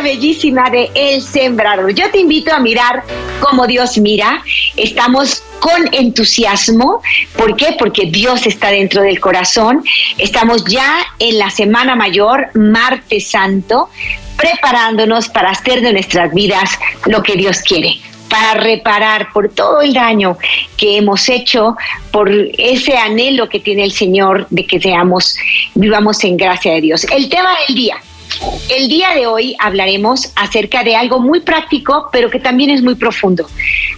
Bellísima de El Sembrador. Yo te invito a mirar como Dios mira. Estamos con entusiasmo. ¿Por qué? Porque Dios está dentro del corazón. Estamos ya en la Semana Mayor, Martes Santo, preparándonos para hacer de nuestras vidas lo que Dios quiere para reparar por todo el daño que hemos hecho, por ese anhelo que tiene el Señor de que seamos, vivamos en gracia de Dios. El tema del día, el día de hoy hablaremos acerca de algo muy práctico, pero que también es muy profundo.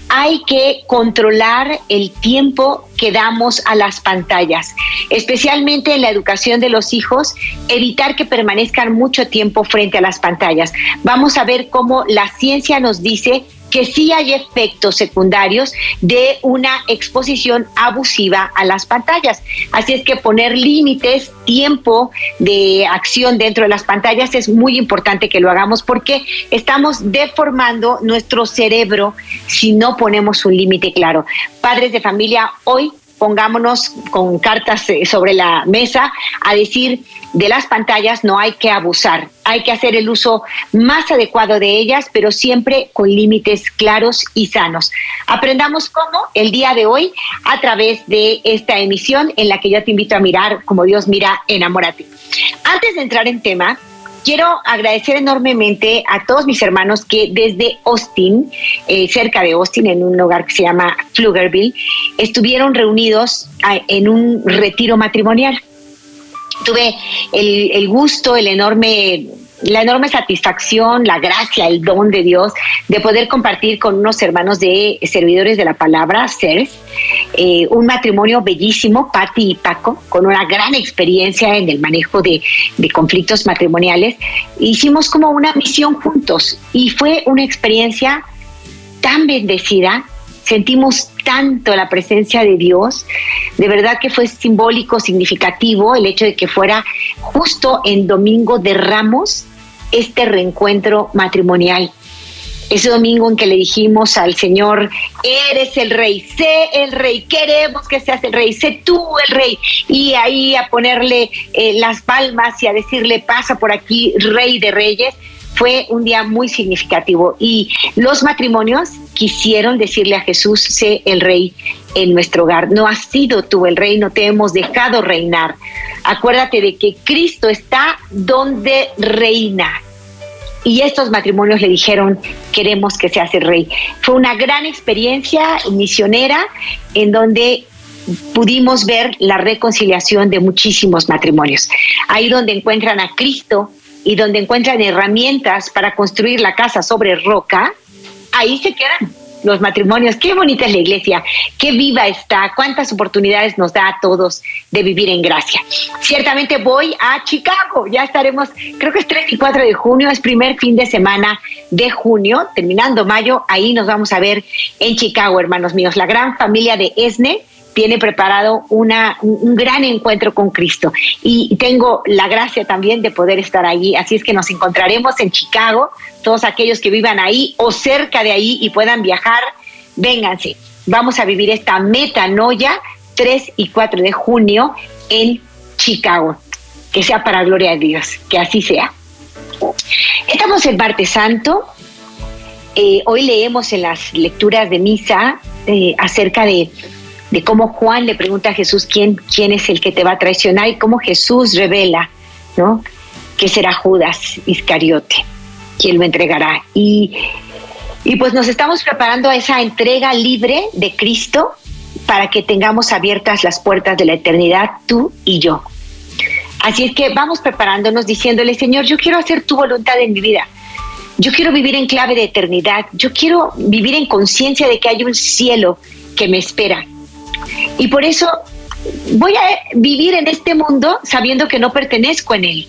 Hay que controlar el tiempo que damos a las pantallas, especialmente en la educación de los hijos, evitar que permanezcan mucho tiempo frente a las pantallas. Vamos a ver cómo la ciencia nos dice que sí hay efectos secundarios de una exposición abusiva a las pantallas. Así es que poner límites, tiempo de acción dentro de las pantallas es muy importante que lo hagamos porque estamos deformando nuestro cerebro si no ponemos un límite claro. Padres de familia, hoy pongámonos con cartas eh, sobre la mesa a decir de las pantallas no hay que abusar, hay que hacer el uso más adecuado de ellas, pero siempre con límites claros y sanos. Aprendamos cómo el día de hoy a través de esta emisión en la que yo te invito a mirar como Dios mira, enamórate. Antes de entrar en tema, quiero agradecer enormemente a todos mis hermanos que desde Austin, eh, cerca de Austin, en un lugar que se llama Pflugerville, estuvieron reunidos ah, en un retiro matrimonial. Tuve el, gusto, el enorme la enorme satisfacción, la gracia, el don de Dios de poder compartir con unos hermanos de servidores de la palabra, CERS, eh, un matrimonio bellísimo, Patti y Paco, con una gran experiencia en el manejo de, de conflictos matrimoniales. Hicimos como una misión juntos y fue una experiencia tan bendecida sentimos tanto la presencia de Dios, de verdad que fue simbólico, significativo el hecho de que fuera justo en Domingo de Ramos este reencuentro matrimonial. Ese domingo en que le dijimos al Señor, eres el rey, sé el rey, queremos que seas el rey, sé tú el rey. Y ahí a ponerle eh, las palmas y a decirle, pasa por aquí, rey de reyes fue un día muy significativo y los matrimonios quisieron decirle a Jesús, sé el rey en nuestro hogar. No has sido tú el rey, no te hemos dejado reinar. Acuérdate de que Cristo está donde reina. Y estos matrimonios le dijeron, queremos que seas el rey. Fue una gran experiencia misionera en donde pudimos ver la reconciliación de muchísimos matrimonios. Ahí donde encuentran a Cristo y donde encuentran herramientas para construir la casa sobre roca, ahí se quedan los matrimonios. Qué bonita es la iglesia, qué viva está, cuántas oportunidades nos da a todos de vivir en gracia. Ciertamente voy a Chicago, ya estaremos, creo que es 3 y 4 de junio, es primer fin de semana de junio, terminando mayo, ahí nos vamos a ver en Chicago, hermanos míos, la gran familia de Esne tiene preparado una, un gran encuentro con Cristo. Y tengo la gracia también de poder estar allí. Así es que nos encontraremos en Chicago, todos aquellos que vivan ahí o cerca de ahí y puedan viajar, vénganse. Vamos a vivir esta metanoia 3 y 4 de junio en Chicago. Que sea para gloria de Dios, que así sea. Estamos en Parte Santo. Eh, hoy leemos en las lecturas de misa eh, acerca de de cómo Juan le pregunta a Jesús quién, quién es el que te va a traicionar y cómo Jesús revela, ¿no? Que será Judas Iscariote quien lo entregará. Y, y pues nos estamos preparando a esa entrega libre de Cristo para que tengamos abiertas las puertas de la eternidad, tú y yo. Así es que vamos preparándonos diciéndole, Señor, yo quiero hacer tu voluntad en mi vida. Yo quiero vivir en clave de eternidad. Yo quiero vivir en conciencia de que hay un cielo que me espera. Y por eso voy a vivir en este mundo sabiendo que no pertenezco en él.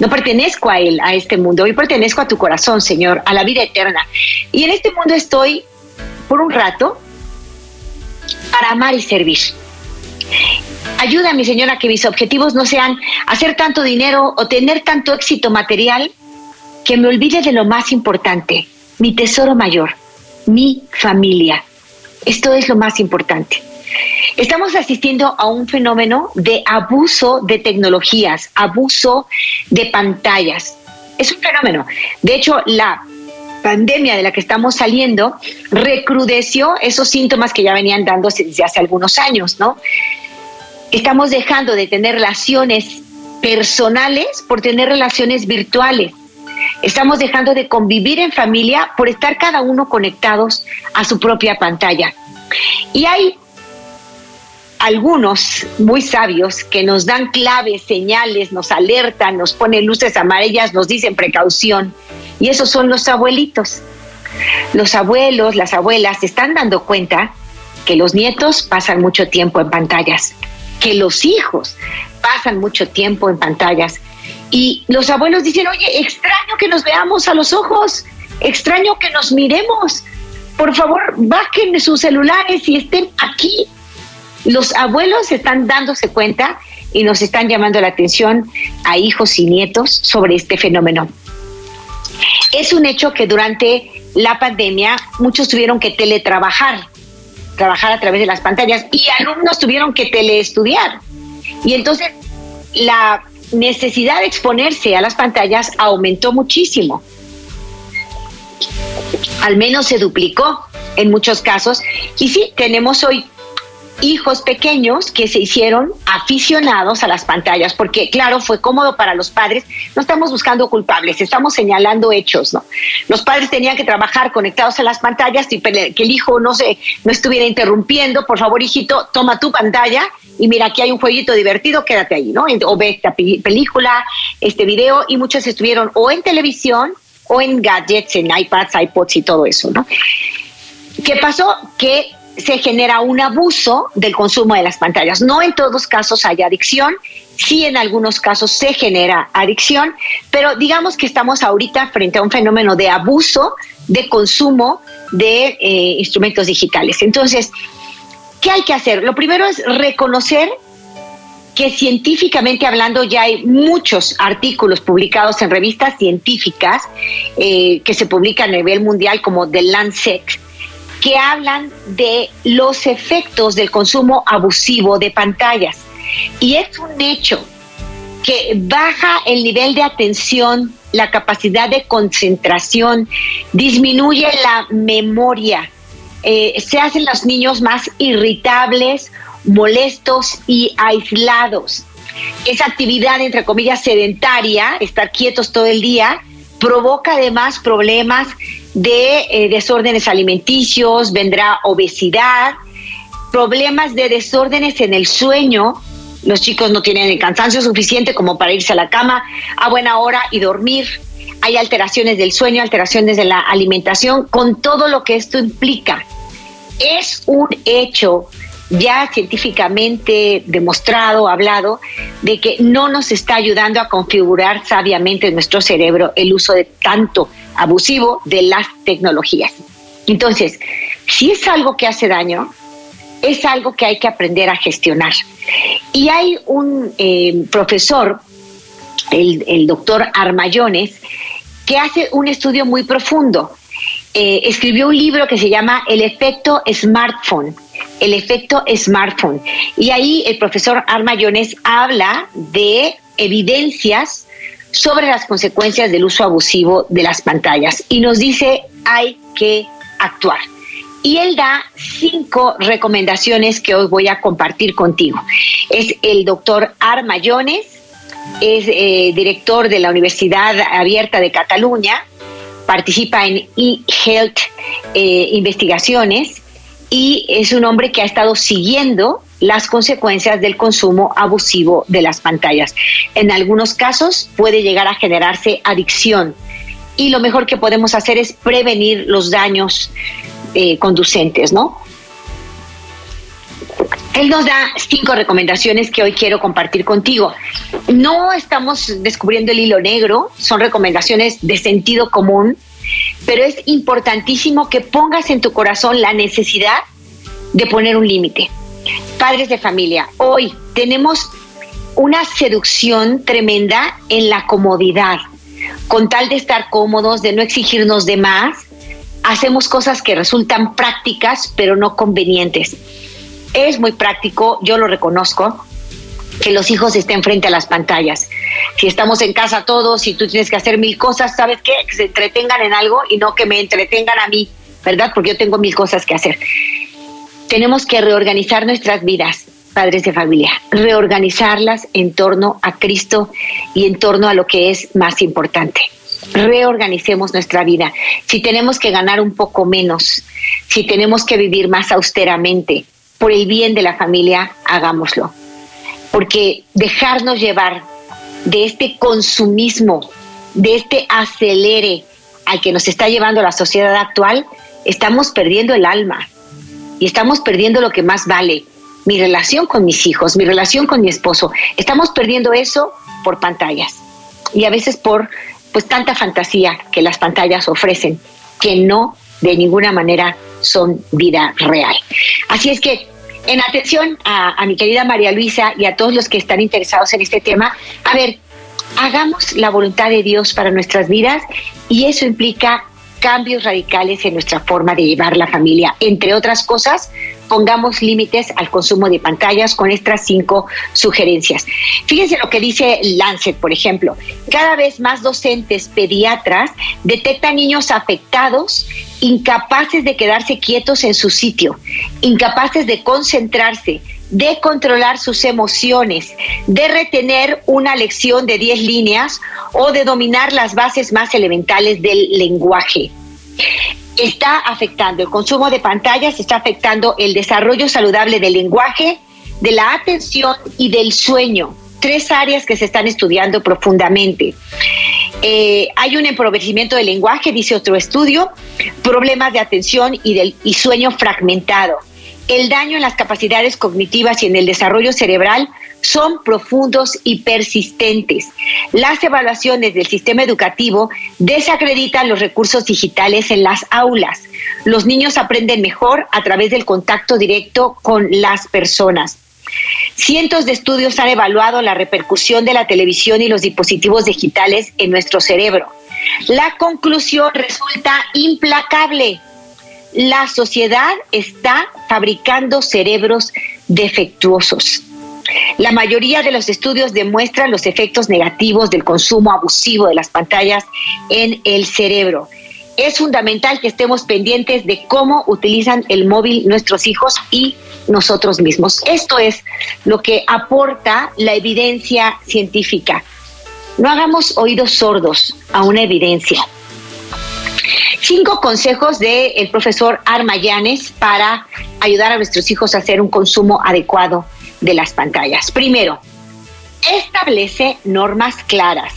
No pertenezco a Él, a este mundo. Hoy pertenezco a tu corazón, Señor, a la vida eterna. Y en este mundo estoy por un rato para amar y servir. Ayúdame, Señor, a que mis objetivos no sean hacer tanto dinero o tener tanto éxito material que me olvide de lo más importante, mi tesoro mayor, mi familia. Esto es lo más importante. Estamos asistiendo a un fenómeno de abuso de tecnologías, abuso de pantallas. Es un fenómeno. De hecho, la pandemia de la que estamos saliendo recrudeció esos síntomas que ya venían dándose desde hace algunos años, ¿no? Estamos dejando de tener relaciones personales por tener relaciones virtuales. Estamos dejando de convivir en familia por estar cada uno conectados a su propia pantalla. Y hay algunos muy sabios que nos dan claves, señales, nos alertan, nos ponen luces amarillas, nos dicen precaución. Y esos son los abuelitos. Los abuelos, las abuelas están dando cuenta que los nietos pasan mucho tiempo en pantallas, que los hijos pasan mucho tiempo en pantallas. Y los abuelos dicen, oye, extraño que nos veamos a los ojos, extraño que nos miremos. Por favor, bajen sus celulares y estén aquí los abuelos están dándose cuenta y nos están llamando la atención a hijos y nietos sobre este fenómeno. Es un hecho que durante la pandemia muchos tuvieron que teletrabajar, trabajar a través de las pantallas y alumnos tuvieron que teleestudiar. Y entonces la necesidad de exponerse a las pantallas aumentó muchísimo. Al menos se duplicó en muchos casos. Y sí, tenemos hoy hijos pequeños que se hicieron aficionados a las pantallas, porque claro, fue cómodo para los padres. No estamos buscando culpables, estamos señalando hechos, ¿no? Los padres tenían que trabajar conectados a las pantallas y que el hijo no se no estuviera interrumpiendo. Por favor, hijito, toma tu pantalla y mira, aquí hay un jueguito divertido, quédate ahí, ¿no? O ve esta película, este video, y muchos estuvieron o en televisión o en gadgets, en iPads, iPods y todo eso, ¿no? ¿Qué pasó? Que se genera un abuso del consumo de las pantallas. No en todos casos hay adicción, sí en algunos casos se genera adicción, pero digamos que estamos ahorita frente a un fenómeno de abuso de consumo de eh, instrumentos digitales. Entonces, ¿qué hay que hacer? Lo primero es reconocer que científicamente hablando ya hay muchos artículos publicados en revistas científicas eh, que se publican a nivel mundial como The Lancet, que hablan de los efectos del consumo abusivo de pantallas. Y es un hecho que baja el nivel de atención, la capacidad de concentración, disminuye la memoria, eh, se hacen los niños más irritables, molestos y aislados. Esa actividad, entre comillas, sedentaria, estar quietos todo el día, provoca además problemas de eh, desórdenes alimenticios, vendrá obesidad, problemas de desórdenes en el sueño. Los chicos no tienen el cansancio suficiente como para irse a la cama a buena hora y dormir. Hay alteraciones del sueño, alteraciones de la alimentación, con todo lo que esto implica. Es un hecho ya científicamente demostrado, hablado, de que no nos está ayudando a configurar sabiamente nuestro cerebro el uso de tanto abusivo de las tecnologías. Entonces, si es algo que hace daño, es algo que hay que aprender a gestionar. Y hay un eh, profesor, el, doctor Armayones, que hace un estudio muy profundo. Eh, escribió un libro que se llama El efecto smartphone el efecto smartphone. Y ahí el profesor Armayones habla de evidencias sobre las consecuencias del uso abusivo de las pantallas y nos dice hay que actuar. Y él da cinco recomendaciones que hoy voy a compartir contigo. Es el doctor Armayones, es eh, director de la Universidad Abierta de Cataluña, participa en eHealth eh, Investigaciones y es un hombre que ha estado siguiendo las consecuencias del consumo abusivo de las pantallas. En algunos casos puede llegar a generarse adicción y lo mejor que podemos hacer es prevenir los daños eh, conducentes, ¿no? él nos da cinco recomendaciones que hoy quiero compartir contigo. No estamos descubriendo el hilo negro, son recomendaciones de sentido común, pero es importantísimo que pongas en tu corazón la necesidad de poner un límite. Padres de familia, hoy tenemos una seducción tremenda en la comodidad. Con tal de estar cómodos, de no exigirnos de más, hacemos cosas que resultan prácticas pero no convenientes es muy práctico, yo lo reconozco, que los hijos estén frente a las pantallas. Si estamos en casa todos y tú tienes que hacer mil cosas, ¿sabes qué? Que se entretengan en algo y no que me entretengan a mí, ¿verdad? Porque yo tengo mil cosas que hacer. Tenemos que reorganizar nuestras vidas, padres de familia, reorganizarlas en torno a Cristo y en torno a lo que es más importante. Reorganicemos nuestra vida. Si tenemos que ganar un poco menos, si tenemos que vivir más austeramente, por el bien de la familia, hagámoslo. Porque dejarnos llevar de este consumismo, de este acelere al que nos está llevando la sociedad actual, estamos perdiendo el alma y estamos perdiendo lo que más vale, mi relación con mis hijos, mi relación con mi esposo. Estamos perdiendo eso por pantallas y a veces por pues tanta fantasía que las pantallas ofrecen que no de ninguna manera son vida real. Así es que en atención a, mi querida María Luisa y a todos los que están interesados en este tema, a ver, hagamos la voluntad de Dios para nuestras vidas y eso implica cambios radicales en nuestra forma de llevar la familia. Entre otras cosas, pongamos límites al consumo de pantallas con estas cinco sugerencias. Fíjense lo que dice Lancet, por ejemplo. Cada vez más docentes pediatras detectan niños afectados, incapaces de quedarse quietos en su sitio, incapaces de concentrarse, de controlar sus emociones, de retener una lección de 10 líneas o de dominar las bases más elementales del lenguaje. Está afectando el consumo de pantallas, está afectando el desarrollo saludable del lenguaje, de la atención y del sueño. Tres áreas que se están estudiando profundamente. Eh, hay un empobrecimiento del lenguaje, dice otro estudio, problemas de atención y, del, y sueño fragmentado el daño en las capacidades cognitivas y en el desarrollo cerebral son profundos y persistentes. Las evaluaciones del sistema educativo desacreditan los recursos digitales en las aulas. Los niños aprenden mejor a través del contacto directo con las personas. Cientos de estudios han evaluado la repercusión de la televisión y los dispositivos digitales en nuestro cerebro. La conclusión resulta implacable la sociedad está fabricando cerebros defectuosos. La mayoría de los estudios demuestran los efectos negativos del consumo abusivo de las pantallas en el cerebro. Es fundamental que estemos pendientes de cómo utilizan el móvil nuestros hijos y nosotros mismos. Esto es lo que aporta la evidencia científica. No hagamos oídos sordos a una evidencia. Cinco consejos del profesor Armayanes para ayudar a nuestros hijos a hacer un consumo adecuado de las pantallas. Primero, establece normas claras.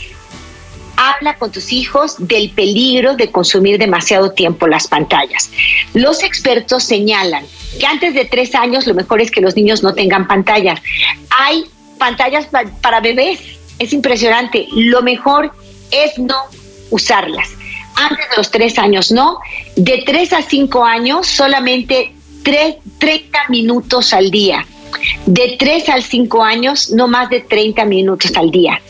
Habla con tus hijos del peligro de consumir demasiado tiempo las pantallas. Los expertos señalan que antes de tres años lo mejor es que los niños no tengan pantallas. Hay pantallas para bebés. Es impresionante. Lo mejor es no usarlas antes de los tres años, no. De tres a cinco años, solamente 30 minutos al día. De tres a cinco años, no más de 30 minutos al día.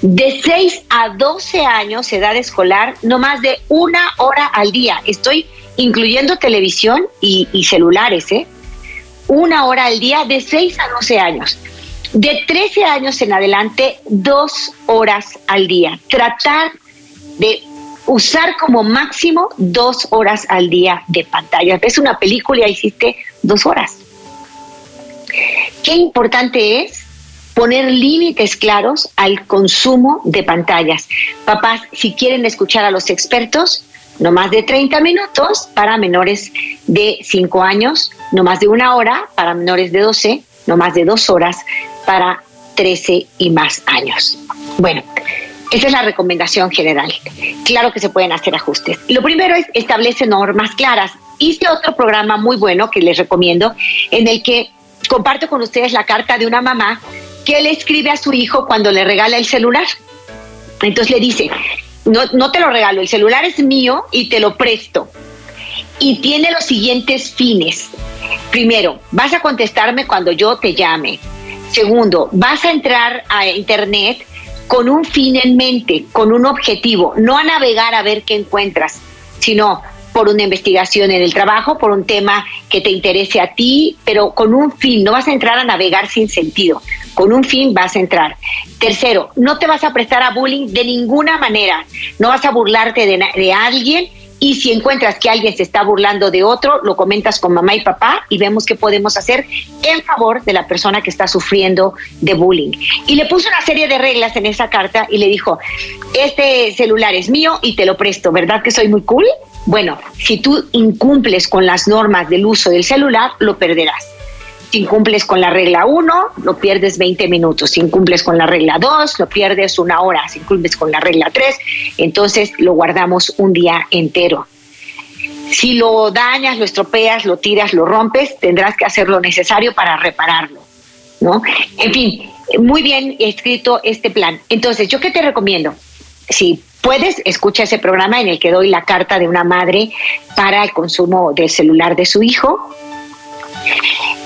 De 6 a 12 años, edad escolar, no más de una hora al día. Estoy incluyendo televisión y, y celulares, ¿eh? Una hora al día de 6 a 12 años. De 13 años en adelante, dos horas al día. Tratar de usar como máximo dos horas al día de pantalla. Ves una película y hiciste dos horas. Qué importante es poner límites claros al consumo de pantallas. Papás, si quieren escuchar a los expertos, no más de 30 minutos para menores de 5 años, no más de una hora para menores de 12, no más de dos horas para 13 y más años. Bueno, esa es la recomendación general. Claro que se pueden hacer ajustes. Lo primero es establece normas claras. Hice otro programa muy bueno que les recomiendo en el que comparto con ustedes la carta de una mamá que le escribe a su hijo cuando le regala el celular. Entonces le dice, no, no te lo regalo, el celular es mío y te lo presto. Y tiene los siguientes fines. Primero, vas a contestarme cuando yo te llame. Segundo, vas a entrar a Internet con un fin en mente, con un objetivo, no a navegar a ver qué encuentras, sino por una investigación en el trabajo, por un tema que te interese a ti, pero con un fin, no vas a entrar a navegar sin sentido, con un fin vas a entrar. Tercero, no te vas a prestar a bullying de ninguna manera, no vas a burlarte de, de alguien y si encuentras que alguien se está burlando de otro, lo comentas con mamá y papá y vemos qué podemos hacer en favor de la persona que está sufriendo de bullying. Y le puso una serie de reglas en esa carta y le dijo, este celular es mío y te lo presto, ¿verdad que soy muy cool? Bueno, si tú incumples con las normas del uso del celular, lo perderás. Si incumples con la regla 1, lo pierdes 20 minutos. Si incumples con la regla 2, lo pierdes una hora. Si incumples con la regla 3, entonces lo guardamos un día entero. Si lo dañas, lo estropeas, lo tiras, lo rompes, tendrás que hacer lo necesario para repararlo. ¿no? En fin, muy bien escrito este plan. Entonces, ¿yo qué te recomiendo? Si puedes, escucha ese programa en el que doy la carta de una madre para el consumo del celular de su hijo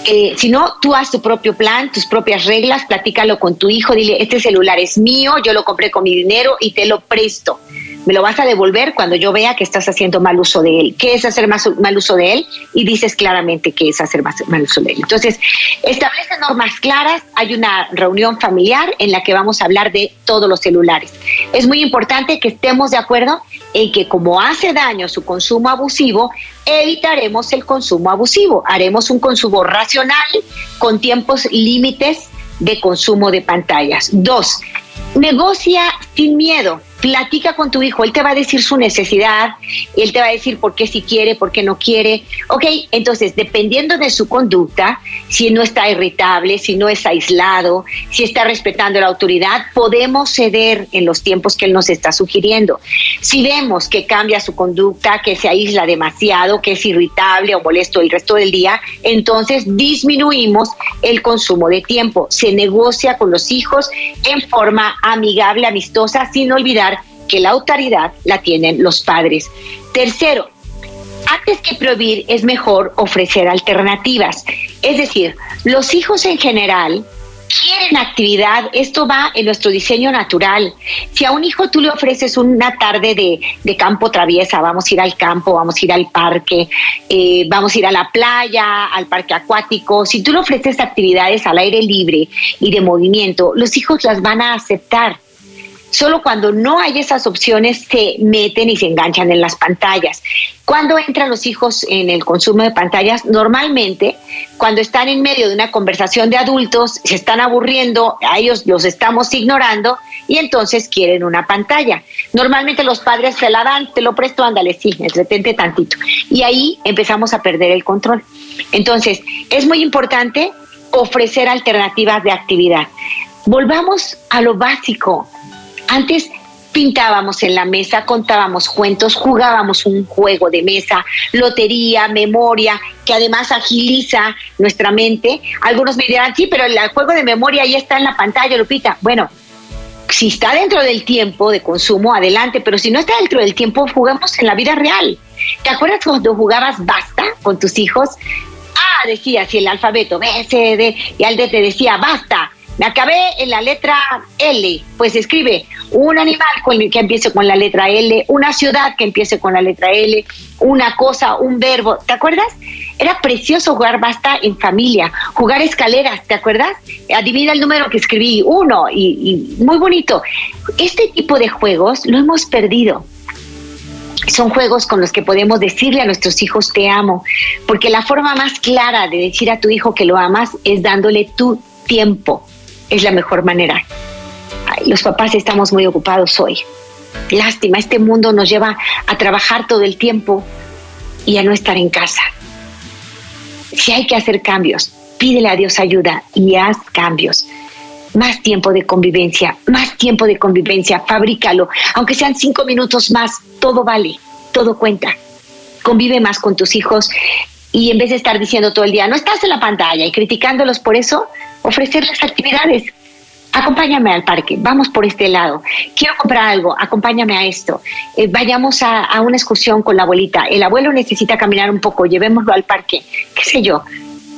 eh, si no, tú haz tu propio plan, tus propias reglas, platícalo con tu hijo, dile, este celular es mío, yo lo compré con mi dinero y te lo presto. Me lo vas a devolver cuando yo vea que estás haciendo mal uso de él. ¿Qué es hacer mal uso de él? Y dices claramente qué es hacer mal uso de él. Entonces, establece normas claras. Hay una reunión familiar en la que vamos a hablar de todos los celulares. Es muy importante que estemos de acuerdo en que como hace daño su consumo abusivo, evitaremos el consumo abusivo. Haremos un consumo racional con tiempos límites de consumo de pantallas. Dos, negocia sin miedo platica con tu hijo, él te va a decir su necesidad, él te va a decir por qué si quiere, por qué no quiere. Ok, entonces, dependiendo de su conducta, si no está irritable, si no es aislado, si está respetando la autoridad, podemos ceder en los tiempos que él nos está sugiriendo. Si vemos que cambia su conducta, que se aísla demasiado, que es irritable o molesto el resto del día, entonces disminuimos el consumo de tiempo. Se negocia con los hijos en forma amigable, amistosa, sin olvidar que la autoridad la tienen los padres. Tercero, antes que prohibir es mejor ofrecer alternativas. Es decir, los hijos en general quieren actividad, esto va en nuestro diseño natural. Si a un hijo tú le ofreces una tarde de, campo traviesa, vamos a ir al campo, vamos a ir al parque, eh, vamos a ir a la playa, al parque acuático, si tú le ofreces actividades al aire libre y de movimiento, los hijos las van a aceptar Solo cuando no hay esas opciones se meten y se enganchan en las pantallas. Cuando entran los hijos en el consumo de pantallas, normalmente cuando están en medio de una conversación de adultos, se están aburriendo, a ellos los estamos ignorando y entonces quieren una pantalla. Normalmente los padres se la dan, te lo presto, ándale, sí, entretente tantito. Y ahí empezamos a perder el control. Entonces, es muy importante ofrecer alternativas de actividad. Volvamos a lo básico, antes pintábamos en la mesa, contábamos cuentos, jugábamos un juego de mesa, lotería, memoria, que además agiliza nuestra mente. Algunos me dirán, sí, pero el juego de memoria ya está en la pantalla, Lupita. Bueno, si está dentro del tiempo de consumo, adelante, pero si no está dentro del tiempo, jugamos en la vida real. ¿Te acuerdas cuando jugabas basta con tus hijos? Ah, decía si el alfabeto B, C, D, y al D te decía basta me acabé en la letra L, pues escribe un animal que empiece con la letra L, una ciudad que empiece con la letra L, una cosa, un verbo. ¿Te acuerdas? Era precioso jugar basta en familia, jugar escaleras, ¿te acuerdas? Adivina el número que escribí, uno, y, y muy bonito. Este tipo de juegos lo hemos perdido son juegos con los que podemos decirle a nuestros hijos te amo, porque la forma más clara de decir a tu hijo que lo amas es dándole tu tiempo, es la mejor manera. los papás estamos muy ocupados hoy. Lástima, este mundo nos lleva a trabajar todo el tiempo y a no estar en casa. Si hay que hacer cambios, pídele a Dios ayuda y haz cambios. Más tiempo de convivencia, más tiempo de convivencia, fabrícalo. Aunque sean cinco minutos más, todo vale, todo cuenta. Convive más con tus hijos, Y en vez de estar diciendo todo el día, no estás en la pantalla y criticándolos por eso, ofrecerles actividades. Acompáñame al parque, vamos por este lado. Quiero comprar algo, acompáñame a esto. Eh, vayamos a, a una excursión con la abuelita. El abuelo necesita caminar un poco, llevémoslo al parque. ¿Qué sé yo?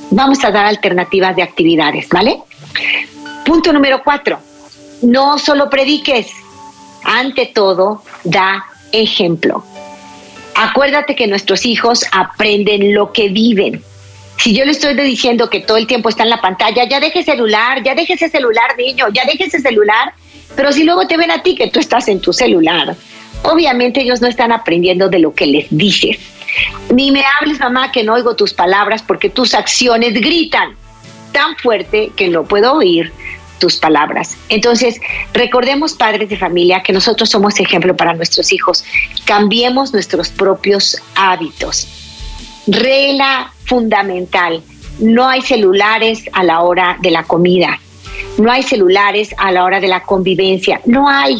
Vamos a dar alternativas de actividades, ¿vale? Punto número cuatro. No solo prediques, ante todo, da ejemplo. Acuérdate que nuestros hijos aprenden lo que viven. Si yo le estoy diciendo que todo el tiempo está en la pantalla, ya deje celular, ya deje ese celular, niño, ya deje ese celular. Pero si luego te ven a ti que tú estás en tu celular, obviamente ellos no están aprendiendo de lo que les dices. Ni me hables, mamá, que no oigo tus palabras porque tus acciones gritan tan fuerte que no puedo oír tus palabras. Entonces, recordemos, padres de familia, que nosotros somos ejemplo para nuestros hijos. Cambiemos nuestros propios hábitos. Regla fundamental, no hay celulares a la hora de la comida, no hay celulares a la hora de la convivencia, no hay.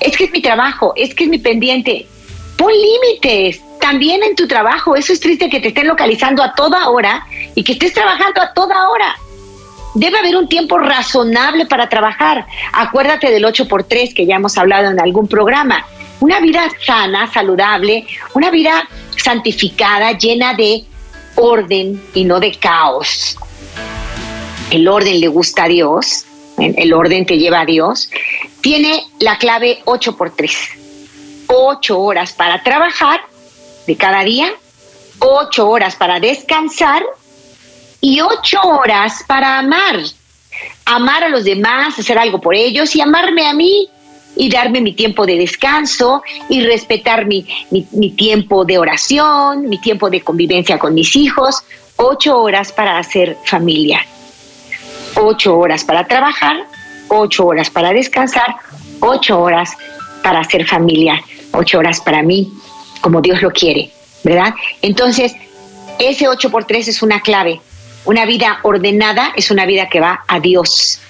Es que es mi trabajo, es que es mi pendiente. Pon límites también en tu trabajo. Eso es triste que te estén localizando a toda hora y que estés trabajando a toda hora. Debe haber un tiempo razonable para trabajar. Acuérdate del 8 por 3 que ya hemos hablado en algún programa. Una vida sana, saludable, una vida santificada, llena de orden y no de caos. El orden le gusta a Dios, el orden te lleva a Dios. Tiene la clave 8 por 3. 8 horas para trabajar de cada día, 8 horas para descansar y ocho horas para amar. Amar a los demás, hacer algo por ellos y amarme a mí y darme mi tiempo de descanso y respetar mi, mi, tiempo de oración, mi tiempo de convivencia con mis hijos. Ocho horas para hacer familia. Ocho horas para trabajar, ocho horas para descansar, ocho horas para hacer familia, ocho horas para mí, como Dios lo quiere, ¿verdad? Entonces, ese ocho por tres es una clave una vida ordenada es una vida que va a Dios.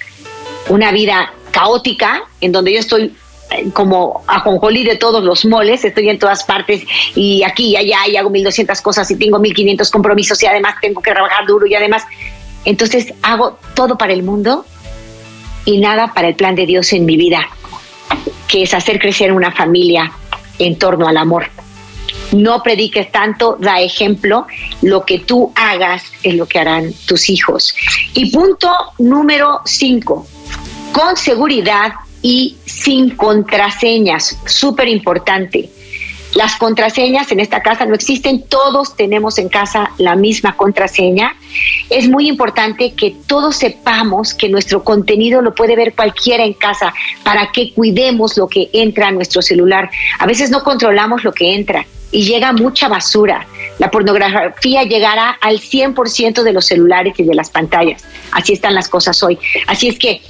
Una vida caótica, en donde yo estoy eh, como ajonjolí de todos los moles, estoy en todas partes y aquí y allá y hago 1200 cosas y tengo 1500 compromisos y además tengo que trabajar duro y además entonces hago todo para el mundo y nada para el plan de Dios en mi vida, que es hacer crecer una familia en torno al amor no prediques tanto, da ejemplo, lo que tú hagas es lo que harán tus hijos. Y punto número cinco, con seguridad y sin contraseñas, súper importante. Las contraseñas en esta casa no existen, todos tenemos en casa la misma contraseña. Es muy importante que todos sepamos que nuestro contenido lo puede ver cualquiera en casa para que cuidemos lo que entra a nuestro celular. A veces no controlamos lo que entra y llega mucha basura. La pornografía llegará al 100% de los celulares y de las pantallas. Así están las cosas hoy. Así es que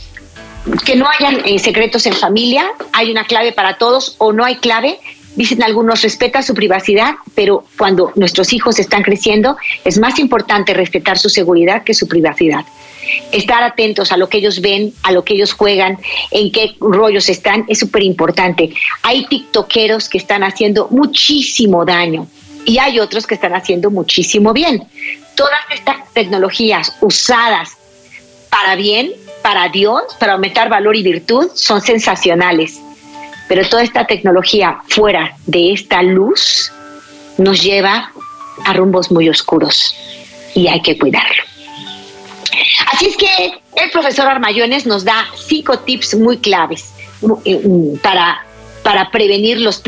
que no hayan eh, secretos en familia, hay una clave para todos o no hay clave. Dicen algunos, respeta su privacidad, pero cuando nuestros hijos están creciendo, es más importante respetar su seguridad que su privacidad estar atentos a lo que ellos ven, a lo que ellos juegan, en qué rollos están, es súper importante. Hay tiktokeros que están haciendo muchísimo daño y hay otros que están haciendo muchísimo bien. Todas estas tecnologías usadas para bien, para Dios, para aumentar valor y virtud, son sensacionales. Pero toda esta tecnología fuera de esta luz nos lleva a rumbos muy oscuros y hay que cuidarlo. Así es que el profesor Armayones nos da cinco tips muy claves eh, para, para prevenir los,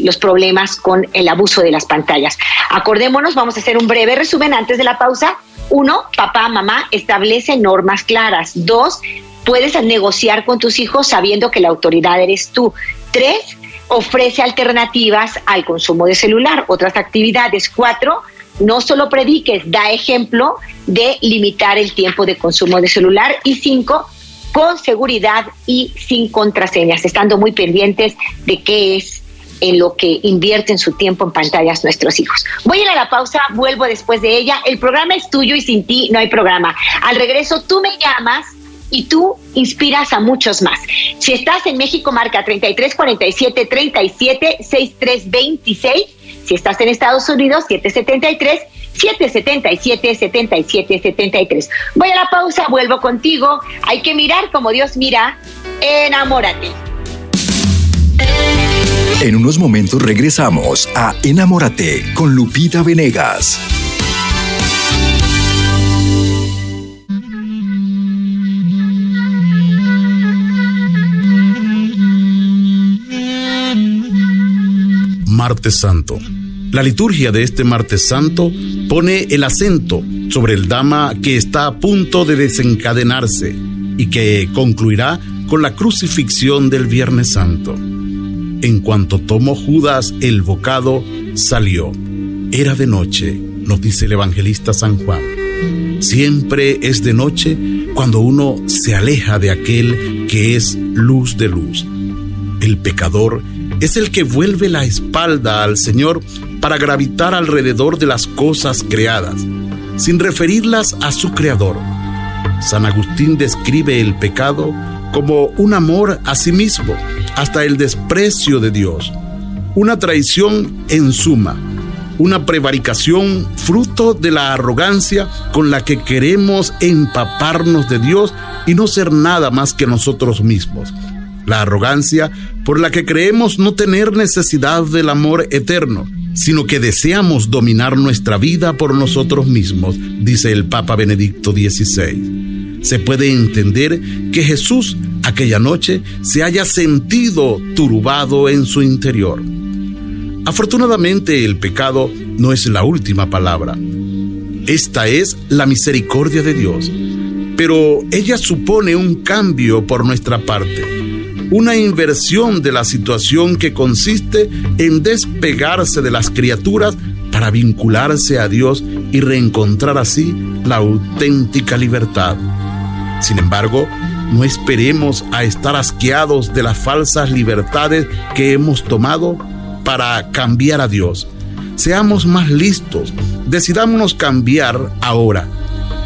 los problemas con el abuso de las pantallas. Acordémonos, vamos a hacer un breve resumen antes de la pausa. Uno, papá, mamá, establece normas claras. Dos, puedes negociar con tus hijos sabiendo que la autoridad eres tú. Tres, ofrece alternativas al consumo de celular, otras actividades. Cuatro, no solo prediques, da ejemplo de limitar el tiempo de consumo de celular. Y cinco, con seguridad y sin contraseñas, estando muy pendientes de qué es en lo que invierten su tiempo en pantallas nuestros hijos. Voy a ir a la pausa, vuelvo después de ella. El programa es tuyo y sin ti no hay programa. Al regreso tú me llamas y tú inspiras a muchos más. Si estás en México, marca 3347 37 6326 si estás en Estados Unidos, 773 777-7773. Voy a la pausa, vuelvo contigo. Hay que mirar como Dios mira. Enamórate. En unos momentos regresamos a Enamórate con Lupita Venegas. Martes Santo. La liturgia de este Martes Santo pone el acento sobre el Dama que está a punto de desencadenarse y que concluirá con la crucifixión del Viernes Santo. En cuanto tomó Judas el bocado, salió. Era de noche, nos dice el evangelista San Juan. Siempre es de noche cuando uno se aleja de aquel que es luz de luz. El pecador es el que vuelve la espalda al Señor para gravitar alrededor de las cosas creadas, sin referirlas a su Creador. San Agustín describe el pecado como un amor a sí mismo, hasta el desprecio de Dios, una traición en suma, una prevaricación fruto de la arrogancia con la que queremos empaparnos de Dios y no ser nada más que nosotros mismos. La arrogancia por la que creemos no tener necesidad del amor eterno, sino que deseamos dominar nuestra vida por nosotros mismos, dice el Papa Benedicto XVI. Se puede entender que Jesús aquella noche se haya sentido turbado en su interior. Afortunadamente el pecado no es la última palabra. Esta es la misericordia de Dios, pero ella supone un cambio por nuestra parte, una inversión de la situación que consiste en despegarse de las criaturas para vincularse a Dios y reencontrar así la auténtica libertad. Sin embargo, no esperemos a estar asqueados de las falsas libertades que hemos tomado para cambiar a Dios. Seamos más listos, decidámonos cambiar ahora.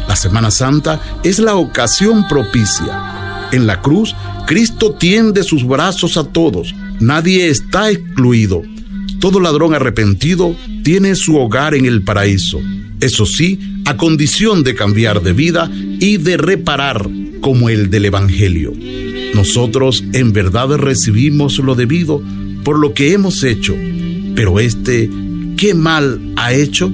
La Semana Santa es la ocasión propicia. En la cruz, Cristo tiende sus brazos a todos. Nadie está excluido. Todo ladrón arrepentido tiene su hogar en el paraíso. Eso sí, a condición de cambiar de vida y de reparar como el del Evangelio. Nosotros en verdad recibimos lo debido por lo que hemos hecho, pero este, ¿qué mal ha hecho?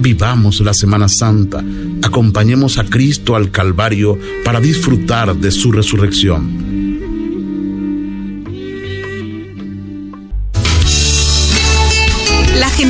Vivamos la Semana Santa, acompañemos a Cristo al Calvario para disfrutar de su resurrección.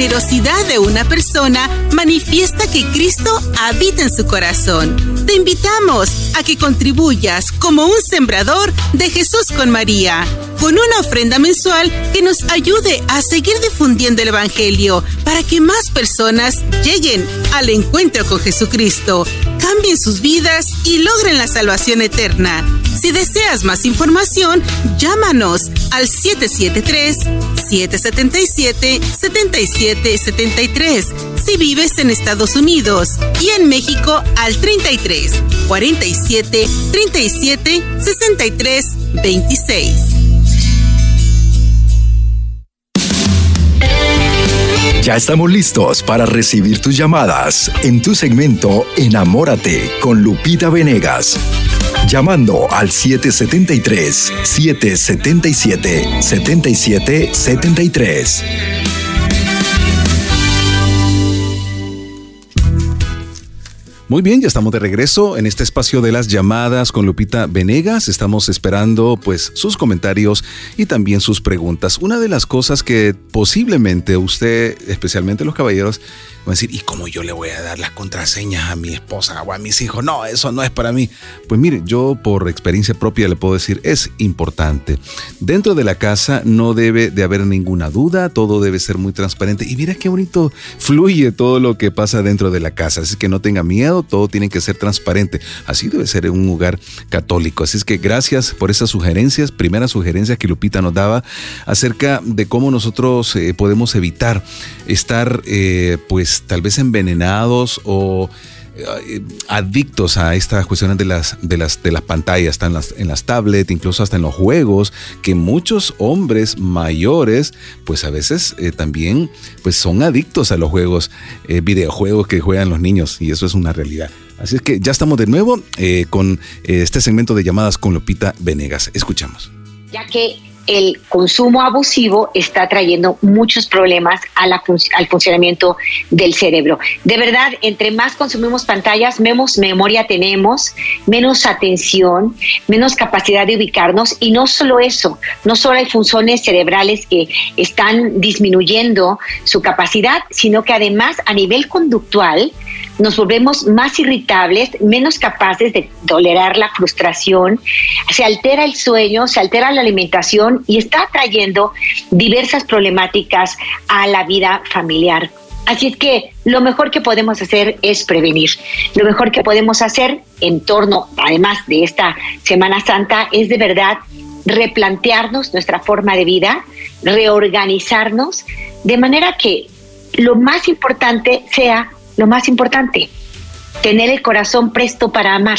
Generosidad de una persona manifiesta que Cristo habita en su corazón. Te invitamos a que contribuyas como un sembrador de Jesús con María, con una ofrenda mensual que nos ayude a seguir difundiendo el Evangelio para que más personas lleguen al encuentro con Jesucristo, cambien sus vidas y logren la salvación eterna. Si deseas más información, llámanos al 773-777-7773 si vives en Estados Unidos y en México al 33 47 37 63 26. Ya estamos listos para recibir tus llamadas en tu segmento Enamórate con Lupita Venegas llamando al 777-777-7773. Muy bien, ya estamos de regreso en este espacio de las llamadas con Lupita Venegas. Estamos esperando pues sus comentarios y también sus preguntas. Una de las cosas que posiblemente usted, especialmente los caballeros, Va a decir, ¿y cómo yo le voy a dar las contraseñas a mi esposa o a mis hijos? No, eso no es para mí. Pues mire, yo por experiencia propia le puedo decir, es importante. Dentro de la casa no debe de haber ninguna duda, todo debe ser muy transparente. Y mira qué bonito fluye todo lo que pasa dentro de la casa. Así que no tenga miedo, todo tiene que ser transparente. Así debe ser en un lugar católico. Así es que gracias por esas sugerencias, primeras sugerencias que Lupita nos daba acerca de cómo nosotros eh, podemos evitar estar eh, pues tal vez envenenados o adictos a estas cuestiones de las, de las, de las pantallas, en las, en las tablets, incluso hasta en los juegos, que muchos hombres mayores, pues a veces eh, también pues son adictos a los juegos, eh, videojuegos que juegan los niños, y eso es una realidad. Así es que ya estamos de nuevo con este segmento de llamadas con Lupita Venegas. Escuchamos. Ya que el consumo abusivo está trayendo muchos problemas al funcionamiento del cerebro. De verdad, entre más consumimos pantallas, menos memoria tenemos, menos atención, menos capacidad de ubicarnos y no solo eso, no solo hay funciones cerebrales que están disminuyendo su capacidad, sino que además a nivel conductual, nos volvemos más irritables, menos capaces de tolerar la frustración, se altera el sueño, se altera la alimentación y está trayendo diversas problemáticas a la vida familiar. Así es que lo mejor que podemos hacer es prevenir. Lo mejor que podemos hacer en torno, además de esta Semana Santa, es de verdad replantearnos nuestra forma de vida, reorganizarnos, de manera que lo más importante sea lo más importante, tener el corazón presto para amar.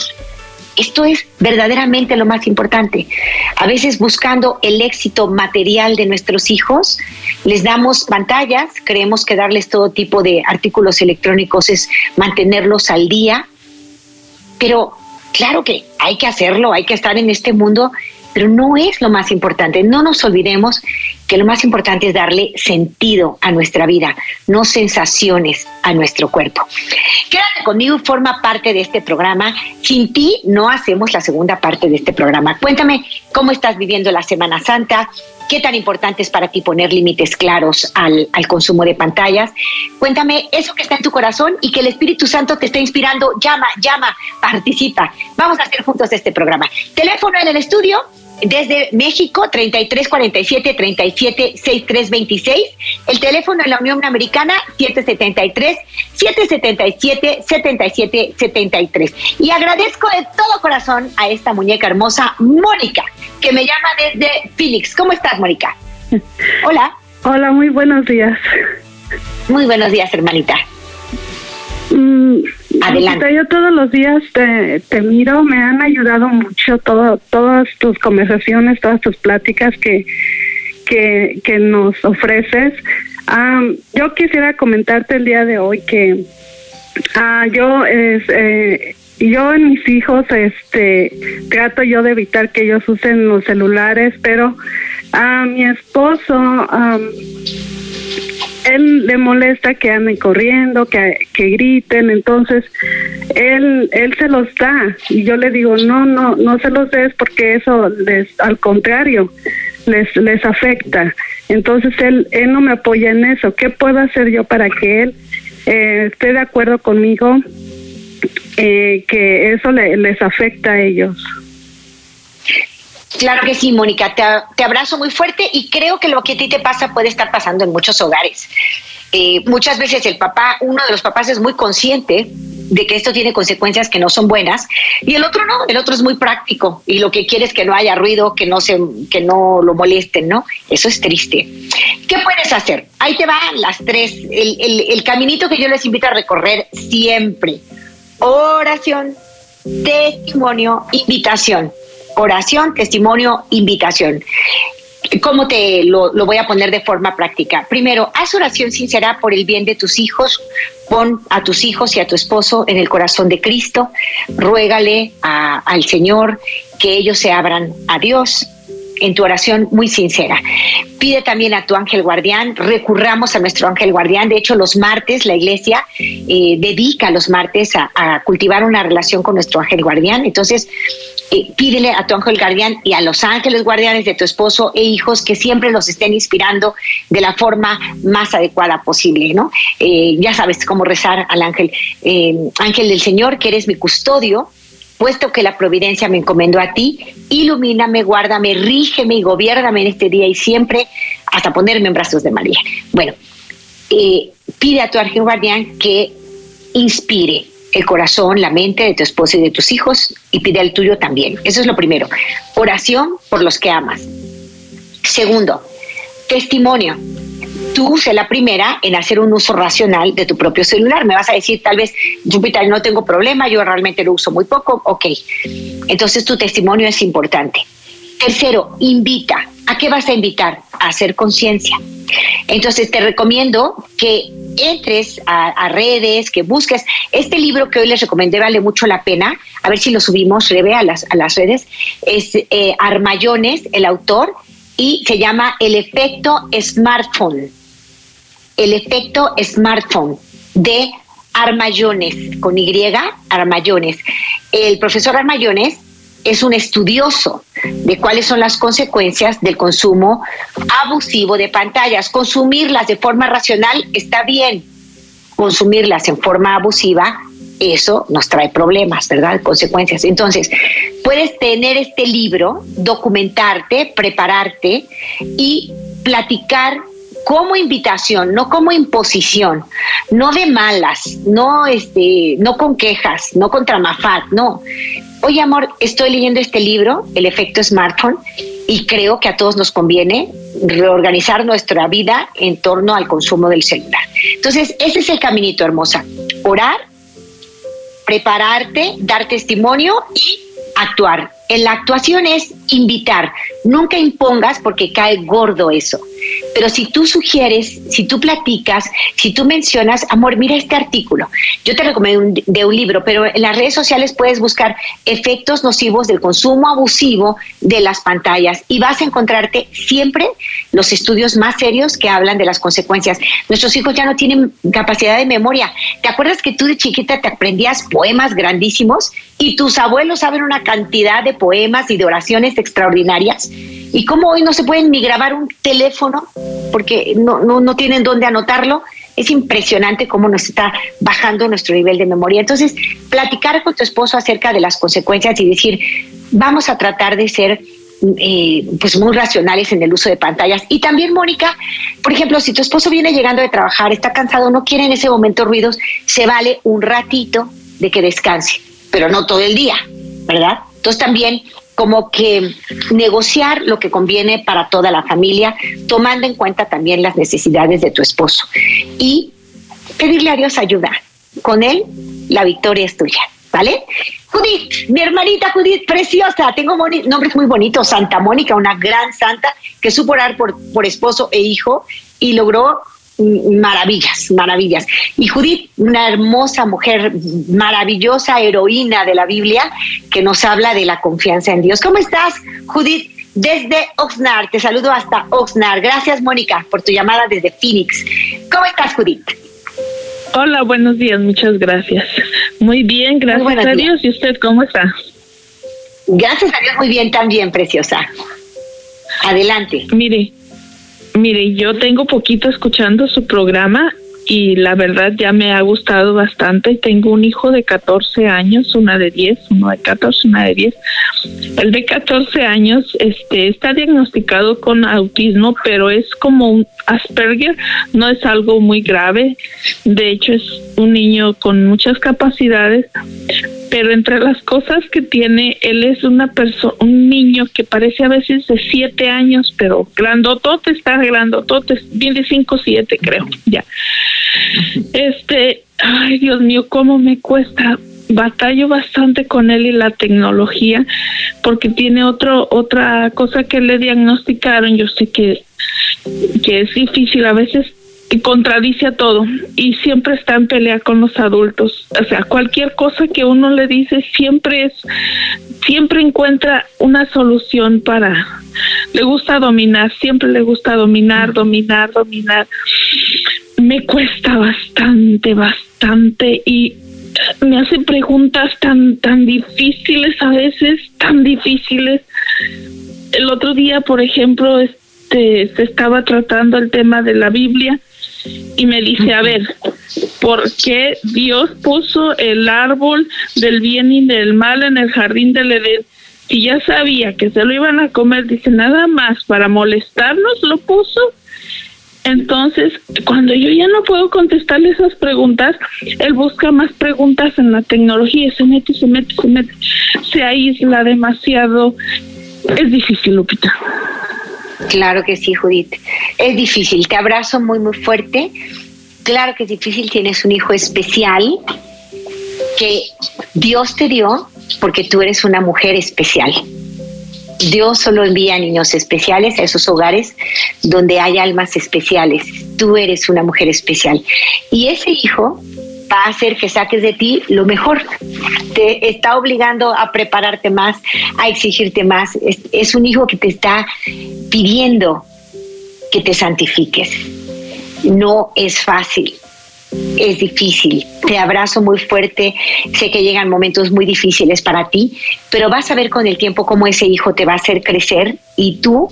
Esto es verdaderamente lo más importante. A veces buscando el éxito material de nuestros hijos, les damos pantallas, creemos que darles todo tipo de artículos electrónicos es mantenerlos al día, pero claro que hay que hacerlo, hay que estar en este mundo, pero no es lo más importante. No nos olvidemos que lo más importante es darle sentido a nuestra vida, no sensaciones a nuestro cuerpo. Quédate conmigo, forma parte de este programa. Sin ti no hacemos la segunda parte de este programa. Cuéntame cómo estás viviendo la Semana Santa, qué tan importante es para ti poner límites claros al, al, consumo de pantallas. Cuéntame eso que está en tu corazón y que el Espíritu Santo te está inspirando. Llama, llama, participa. Vamos a hacer juntos este programa. Teléfono en el estudio desde México, 3347 37 6326. El teléfono en la Unión Americana, 773 777 7773. Y agradezco de todo corazón a esta muñeca hermosa, Mónica, que me llama desde Phoenix. ¿Cómo estás, Mónica? Hola. Hola, muy buenos días. Muy buenos días, hermanita. Mm, Adelante. Yo todos los días te, te, miro, me han ayudado mucho todo, todas tus conversaciones, todas tus pláticas que, que, que nos ofreces. yo quisiera comentarte el día de hoy que ah, yo es, eh, yo en mis hijos este trato yo de evitar que ellos usen los celulares, pero a mi esposo él le molesta que anden corriendo, que, que griten, entonces él él se los da y yo le digo, "No, no, no se los des porque eso les al contrario les les afecta." Entonces él él no me apoya en eso. ¿Qué puedo hacer yo para que él eh, esté de acuerdo conmigo eh, que eso le, les afecta a ellos? Claro que sí, Mónica, te, abrazo muy fuerte y creo que lo que a ti te pasa puede estar pasando en muchos hogares. Eh, muchas veces el papá, uno de los papás es muy consciente de que esto tiene consecuencias que no son buenas y el otro no, el otro es muy práctico y lo que quiere es que no haya ruido, que no se, que no lo molesten, ¿no? Eso es triste. ¿Qué puedes hacer? Ahí te van las tres, el, caminito que yo les invito a recorrer siempre. Oración, testimonio, invitación oración, testimonio, invitación. ¿Cómo te lo, voy a poner de forma práctica? Primero, haz oración sincera por el bien de tus hijos. Pon a tus hijos y a tu esposo en el corazón de Cristo. Ruégale al Señor que ellos se abran a Dios en tu oración muy sincera. Pide también a tu ángel guardián, recurramos a nuestro ángel guardián. De hecho, los martes la iglesia eh, dedica los martes a, cultivar una relación con nuestro ángel guardián. Entonces, eh, pídele a tu ángel guardián y a los ángeles guardianes de tu esposo e hijos que siempre los estén inspirando de la forma más adecuada posible, ¿no? Eh, ya sabes cómo rezar al ángel, ángel del Señor, que eres mi custodio, puesto que la providencia me encomendó a ti, ilumíname, guárdame, rígeme y gobiername en este día y siempre hasta ponerme en brazos de María. Bueno, eh, pide a tu ángel guardián que inspire el corazón, la mente de tu esposo y de tus hijos y pide el tuyo también. Eso es lo primero. Oración por los que amas. Segundo, testimonio. Tú sé la primera en hacer un uso racional de tu propio celular. Me vas a decir, tal vez, Júpiter, no tengo problema, yo realmente lo uso muy poco, ok. Entonces tu testimonio es importante. Tercero, invita. ¿A qué vas a invitar? A hacer conciencia. Entonces te recomiendo que entres a, redes, que busques. Este libro que hoy les recomendé vale mucho la pena. A ver si lo subimos, Rebe, a las, a las redes. Es eh, Armayones, el autor, y se llama El efecto smartphone. El efecto smartphone de Armayones, con Y, Armayones. El profesor Armayones es un estudioso de cuáles son las consecuencias del consumo abusivo de pantallas. Consumirlas de forma racional está bien, consumirlas en forma abusiva, eso nos trae problemas, ¿verdad? Consecuencias. Entonces, puedes tener este libro, documentarte, prepararte y platicar como invitación, no como imposición, no de malas, no este, no con quejas, no contra Mafat, no. Oye, amor, estoy leyendo este libro, El efecto smartphone, y creo que a todos nos conviene reorganizar nuestra vida en torno al consumo del celular. Entonces, ese es el caminito, hermosa. Orar, prepararte, dar testimonio y actuar. En la actuación es invitar, nunca impongas porque cae gordo eso. Pero si tú sugieres, si tú platicas, si tú mencionas, amor, mira este artículo. Yo te recomiendo de un libro, pero en las redes sociales puedes buscar efectos nocivos del consumo abusivo de las pantallas y vas a encontrarte siempre los estudios más serios que hablan de las consecuencias. Nuestros hijos ya no tienen capacidad de memoria. ¿Te acuerdas que tú de chiquita te aprendías poemas grandísimos y tus abuelos saben una cantidad de poemas y de oraciones extraordinarias? ¿Y cómo hoy no se pueden ni grabar un teléfono porque no, no, no tienen dónde anotarlo? Es impresionante cómo nos está bajando nuestro nivel de memoria. Entonces, platicar con tu esposo acerca de las consecuencias y decir, vamos a tratar de ser eh, pues muy racionales en el uso de pantallas. Y también, Mónica, por ejemplo, si tu esposo viene llegando de trabajar, está cansado, no quiere en ese momento ruidos, se vale un ratito de que descanse, pero no todo el día, ¿verdad? Entonces también como que negociar lo que conviene para toda la familia, tomando en cuenta también las necesidades de tu esposo. Y pedirle a Dios ayuda. Con Él, la victoria es tuya. ¿Vale? Judith, mi hermanita Judith, preciosa, tengo nombres muy bonitos, Santa Mónica, una gran santa que supo orar por, por esposo e hijo y logró maravillas, maravillas. Y Judith, una hermosa mujer, maravillosa heroína de la Biblia, que nos habla de la confianza en Dios. ¿Cómo estás, Judith? Desde Oxnard, te saludo hasta Oxnard. Gracias, Mónica, por tu llamada desde Phoenix. ¿Cómo estás, Judith? Hola, buenos días, muchas gracias. Muy bien, gracias a Dios. ¿Y usted cómo está? Gracias a Dios, muy bien también, preciosa. Adelante. Mire, Mire, yo tengo poquito escuchando su programa y la verdad ya me ha gustado bastante. Tengo un hijo de 14 años, una de 10, uno de 14, una de 10. El de 14 años este, está diagnosticado con autismo, pero es como un Asperger, no es algo muy grave. De hecho, es un niño con muchas capacidades, pero entre las cosas que tiene, él es una persona, un niño que parece a veces de 7 años, pero grandotote, está grandotote, de 5, 7 creo, ya. Este, ay Dios mío, cómo me cuesta. Batallo bastante con él y la tecnología porque tiene otro otra cosa que le diagnosticaron. Yo sé que que es difícil a veces y contradice a todo y siempre está en pelea con los adultos. O sea, cualquier cosa que uno le dice siempre es, siempre encuentra una solución para, le gusta dominar, siempre le gusta dominar, dominar, dominar me cuesta bastante, bastante y me hace preguntas tan, tan difíciles a veces, tan difíciles. El otro día, por ejemplo, este, se estaba tratando el tema de la Biblia y me dice, a ver, ¿por qué Dios puso el árbol del bien y del mal en el jardín del Edén? Si ya sabía que se lo iban a comer, dice, nada más para molestarnos lo puso entonces, cuando yo ya no puedo contestarle esas preguntas, él busca más preguntas en la tecnología, se mete, se mete, se mete, se aísla demasiado. Es difícil, Lupita. Claro que sí, Judith. Es difícil, te abrazo muy, muy fuerte. Claro que es difícil, tienes un hijo especial que Dios te dio porque tú eres una mujer especial. Dios solo envía niños especiales a esos hogares donde hay almas especiales. Tú eres una mujer especial. Y ese hijo va a hacer que saques de ti lo mejor. Te está obligando a prepararte más, a exigirte más. Es, un hijo que te está pidiendo que te santifiques. No es fácil es difícil. Te abrazo muy fuerte. Sé que llegan momentos muy difíciles para ti, pero vas a ver con el tiempo cómo ese hijo te va a hacer crecer y tú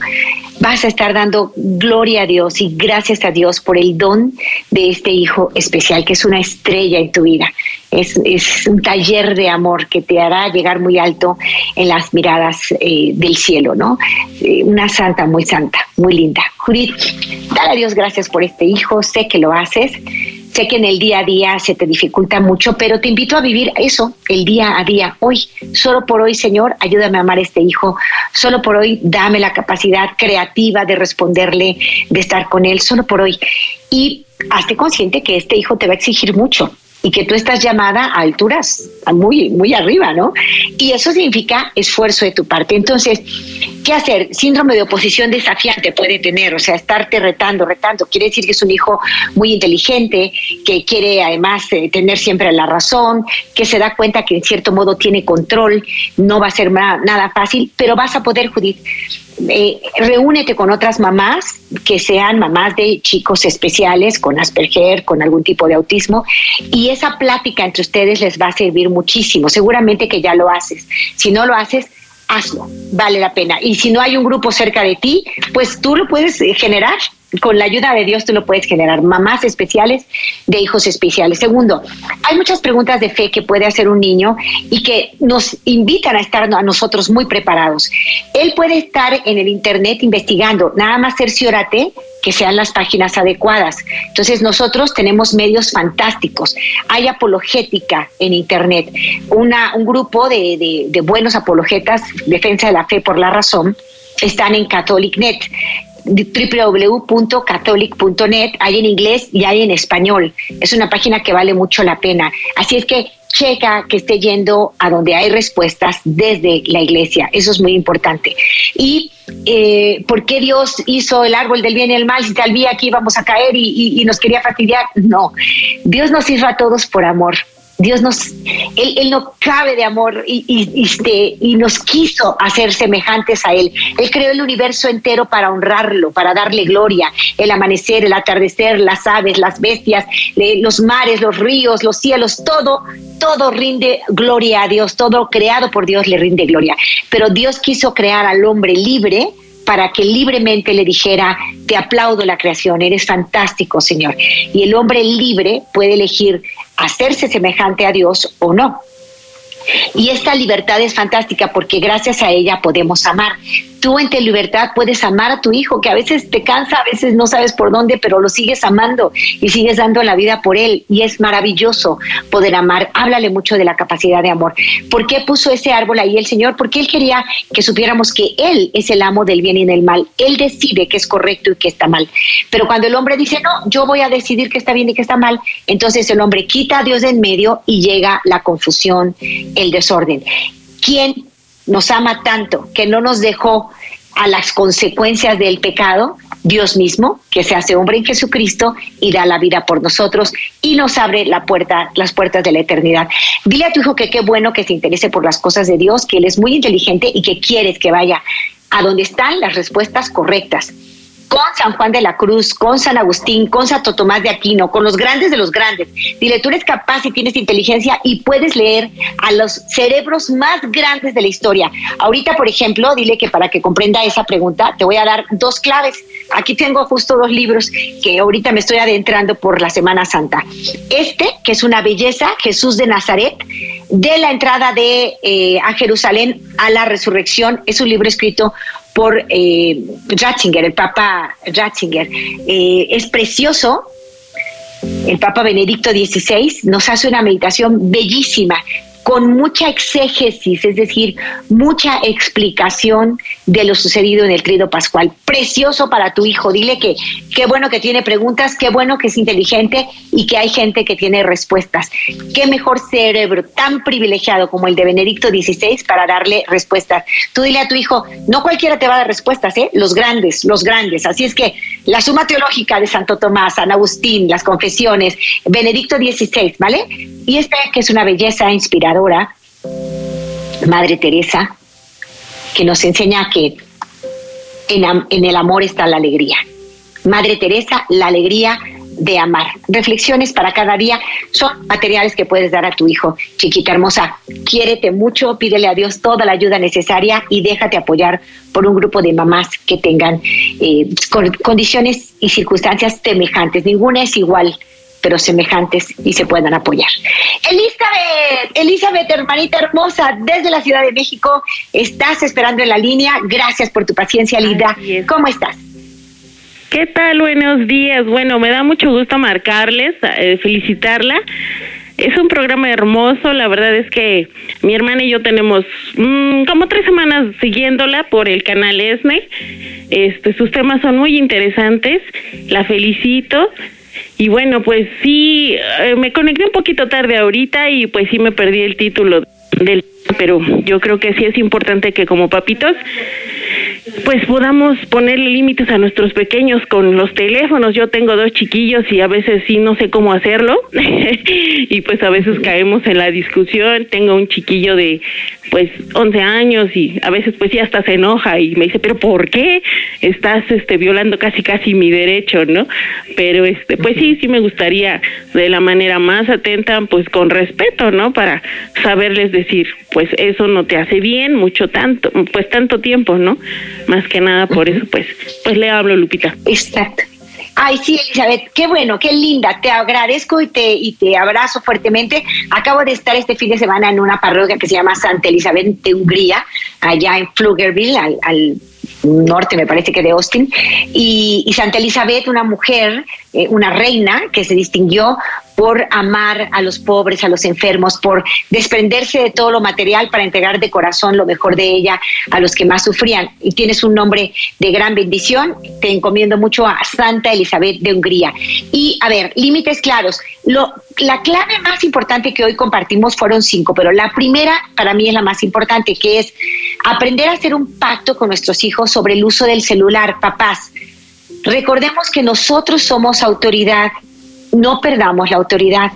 vas a estar dando gloria a Dios y gracias a Dios por el don de este hijo especial, que es una estrella en tu vida. Es, un taller de amor que te hará llegar muy alto en las miradas eh, del cielo, ¿no? Eh, una santa, muy santa, muy linda. Judith, dale a Dios gracias por este hijo, sé que lo haces Sé que en el día a día se te dificulta mucho, pero te invito a vivir eso, el día a día, hoy. Solo por hoy, Señor, ayúdame a amar a este hijo. Solo por hoy, dame la capacidad creativa de responderle, de estar con él, solo por hoy. Y hazte consciente que este hijo te va a exigir mucho y que tú estás llamada a alturas muy, muy arriba, ¿no? Y eso significa esfuerzo de tu parte. Entonces, ¿qué hacer? Síndrome de oposición desafiante puede tener, o sea, estarte retando, retando. Quiere decir que es un hijo muy inteligente, que quiere además eh, tener siempre la razón, que se da cuenta que en cierto modo tiene control, no va a ser nada fácil, pero vas a poder, Judith, eh, reúnete con otras mamás que sean mamás de chicos especiales con Asperger, con algún tipo de autismo, y esa plática entre ustedes les va a servir muchísimo. Seguramente que ya lo haces. Si no lo haces, hazlo, vale la pena. Y si no hay un grupo cerca de ti, pues tú lo puedes eh, generar con la ayuda de Dios tú lo puedes generar. Mamás especiales de hijos especiales. Segundo, hay muchas preguntas de fe que puede hacer un niño y que nos invitan a estar a nosotros muy preparados. Él puede estar en el Internet investigando, nada más cerciórate que sean las páginas adecuadas. Entonces nosotros tenemos medios fantásticos. Hay apologética en Internet, un grupo de, de, de buenos apologetas, defensa de la fe por la razón, están en CatholicNet www.catholic.net, hay en inglés y hay en español. Es una página que vale mucho la pena. Así es que checa que esté yendo a donde hay respuestas desde la iglesia. Eso es muy importante. Y eh, por qué Dios hizo el árbol del bien y el mal si tal vez aquí vamos a caer y, y nos quería fastidiar. No, Dios nos hizo a todos por amor. Dios nos, él, no cabe de amor y, y, este, y, nos quiso hacer semejantes a Él. Él creó el universo entero para honrarlo, para darle gloria. El amanecer, el atardecer, las aves, las bestias, los mares, los ríos, los cielos, todo, todo rinde gloria a Dios. Todo creado por Dios le rinde gloria. Pero Dios quiso crear al hombre libre para que libremente le dijera, te aplaudo la creación, eres fantástico, Señor. Y el hombre libre puede elegir hacerse semejante a Dios o no. Y esta libertad es fantástica porque gracias a ella podemos amar tú en tu libertad puedes amar a tu hijo, que a veces te cansa, a veces no sabes por dónde, pero lo sigues amando y sigues dando la vida por él. Y es maravilloso poder amar. Háblale mucho de la capacidad de amor. ¿Por qué puso ese árbol ahí el Señor? Porque Él quería que supiéramos que Él es el amo del bien y del mal. Él decide qué es correcto y qué está mal. Pero cuando el hombre dice, no, yo voy a decidir qué está bien y qué está mal, entonces el hombre quita a Dios de en medio y llega la confusión, el desorden. ¿Quién nos ama tanto que no nos dejó a las consecuencias del pecado, Dios mismo, que se hace hombre en Jesucristo y da la vida por nosotros y nos abre la puerta, las puertas de la eternidad. Dile a tu hijo que qué bueno que se interese por las cosas de Dios, que él es muy inteligente y que quieres que vaya a donde están las respuestas correctas con San Juan de la Cruz, con San Agustín, con Santo Tomás de Aquino, con los grandes de los grandes. Dile, tú eres capaz y tienes inteligencia y puedes leer a los cerebros más grandes de la historia. Ahorita, por ejemplo, dile que para que comprenda esa pregunta, te voy a dar dos claves. Aquí tengo justo dos libros que ahorita me estoy adentrando por la Semana Santa. Este, que es una belleza, Jesús de Nazaret, de la entrada de eh, a Jerusalén a la resurrección, es un libro escrito por eh, Ratzinger, el Papa Ratzinger. Eh, es precioso. El Papa Benedicto XVI nos hace una meditación bellísima con mucha exégesis, es decir, mucha explicación de lo sucedido en el trido pascual. Precioso para tu hijo. Dile que qué bueno que tiene preguntas, qué bueno que es inteligente y que hay gente que tiene respuestas. Qué mejor cerebro tan privilegiado como el de Benedicto XVI para darle respuestas. Tú dile a tu hijo, no cualquiera te va a dar respuestas, ¿eh? Los grandes, los grandes. Así es que la suma teológica de Santo Tomás, San Agustín, las confesiones, Benedicto XVI, ¿vale? Y esta que es una belleza inspiradora, Madre Teresa, que nos enseña que en, el amor está la alegría. Madre Teresa, la alegría de amar. Reflexiones para cada día son materiales que puedes dar a tu hijo. Chiquita hermosa, quiérete mucho, pídele a Dios toda la ayuda necesaria y déjate apoyar por un grupo de mamás que tengan eh, condiciones y circunstancias semejantes. Ninguna es igual pero semejantes y se puedan apoyar. Elizabeth, Elizabeth, hermanita hermosa, desde la Ciudad de México, estás esperando en la línea. Gracias por tu paciencia, Linda. ¿Cómo estás? ¿Qué tal? Buenos días. Bueno, me da mucho gusto marcarles, eh, felicitarla. Es un programa hermoso, la verdad es que mi hermana y yo tenemos mm, como tres semanas siguiéndola por el canal ESNE. Este, sus temas son muy interesantes, la felicito. Y bueno, pues sí, eh, me conecté un poquito tarde ahorita y pues sí me perdí el título del pero yo creo que sí es importante que como papitos pues podamos ponerle límites a nuestros pequeños con los teléfonos. Yo tengo dos chiquillos y a veces sí no sé cómo hacerlo y pues a veces caemos en la discusión. Tengo un chiquillo de pues 11 años y a veces pues sí hasta se enoja y me dice, "¿Pero por qué estás este violando casi casi mi derecho, ¿no?" Pero este pues sí, sí me gustaría de la manera más atenta, pues con respeto, ¿no? Para saberles decir, pues eso no te hace bien mucho tanto, pues tanto tiempo, ¿no? Más que nada por eso, pues, pues le hablo, Lupita. Exacto. Ay, sí, Elizabeth, qué bueno, qué linda. Te agradezco y te, y te abrazo fuertemente. Acabo de estar este fin de semana en una parroquia que se llama Santa Elizabeth de Hungría, allá en Pflugerville, al, norte, me parece que de Austin. Y, Santa Elizabeth, una mujer, eh, una reina que se distinguió por amar a los pobres, a los enfermos, por desprenderse de todo lo material para entregar de corazón lo mejor de ella a los que más sufrían. Y tienes un nombre de gran bendición. Te encomiendo mucho a Santa Elizabeth de Hungría. Y a ver, límites claros. Lo, la clave más importante que hoy compartimos fueron cinco, pero la primera para mí es la más importante, que es aprender a hacer un pacto con nuestros hijos sobre el uso del celular, papás. Recordemos que nosotros somos autoridad no perdamos la autoridad.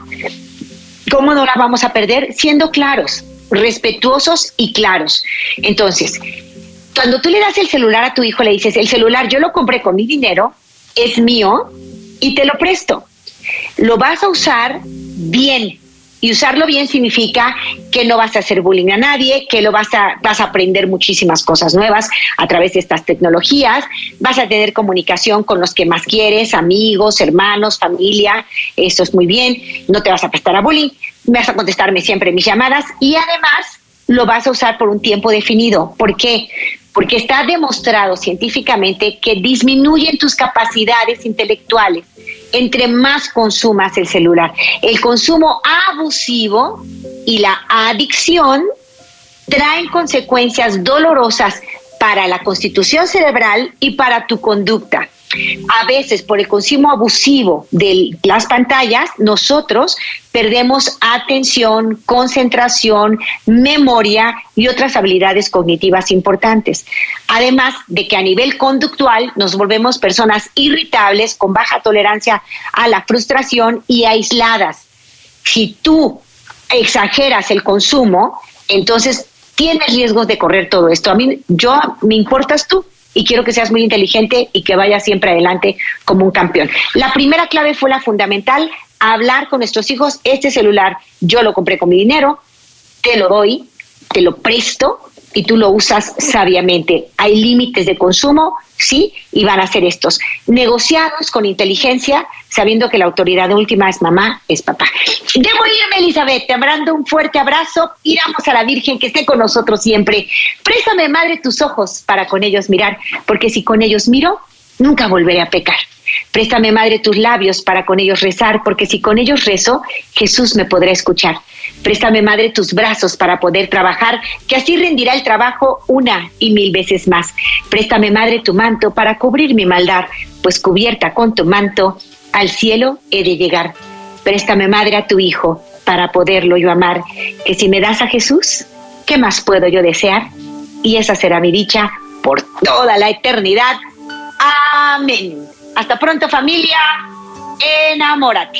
¿Cómo no la vamos a perder? Siendo claros, respetuosos y claros. Entonces, cuando tú le das el celular a tu hijo, le dices, el celular yo lo compré con mi dinero, es mío y te lo presto. Lo vas a usar bien, y usarlo bien significa que no vas a hacer bullying a nadie, que lo vas a, vas a aprender muchísimas cosas nuevas a través de estas tecnologías, vas a tener comunicación con los que más quieres, amigos, hermanos, familia, eso es muy bien, no te vas a prestar a bullying, vas a contestarme siempre mis llamadas. Y además lo vas a usar por un tiempo definido. ¿Por qué? Porque está demostrado científicamente que disminuyen tus capacidades intelectuales entre más consumas el celular. El consumo abusivo y la adicción traen consecuencias dolorosas para la constitución cerebral y para tu conducta. A veces por el consumo abusivo de las pantallas, nosotros perdemos atención, concentración, memoria y otras habilidades cognitivas importantes. Además de que a nivel conductual nos volvemos personas irritables, con baja tolerancia a la frustración y aisladas. Si tú exageras el consumo, entonces tienes riesgos de correr todo esto. A mí, yo, me importas tú y quiero que seas muy inteligente y que vayas siempre adelante como un campeón. La primera clave fue la fundamental, hablar con nuestros hijos, este celular yo lo compré con mi dinero, te lo doy, te lo presto y tú lo usas sabiamente. Hay límites de consumo, sí, y van a ser estos. Negociados con inteligencia, sabiendo que la autoridad última es mamá, es papá. Debo irme, Elizabeth, te mando un fuerte abrazo. Iramos a la Virgen que esté con nosotros siempre. Préstame, madre, tus ojos para con ellos mirar, porque si con ellos miro, nunca volveré a pecar. Préstame, Madre, tus labios para con ellos rezar, porque si con ellos rezo, Jesús me podrá escuchar. Préstame, Madre, tus brazos para poder trabajar, que así rendirá el trabajo una y mil veces más. Préstame, Madre, tu manto para cubrir mi maldad, pues cubierta con tu manto, al cielo he de llegar. Préstame, Madre, a tu Hijo para poderlo yo amar, que si me das a Jesús, ¿qué más puedo yo desear? Y esa será mi dicha por toda la eternidad. Amén. Hasta pronto familia. Enamórate.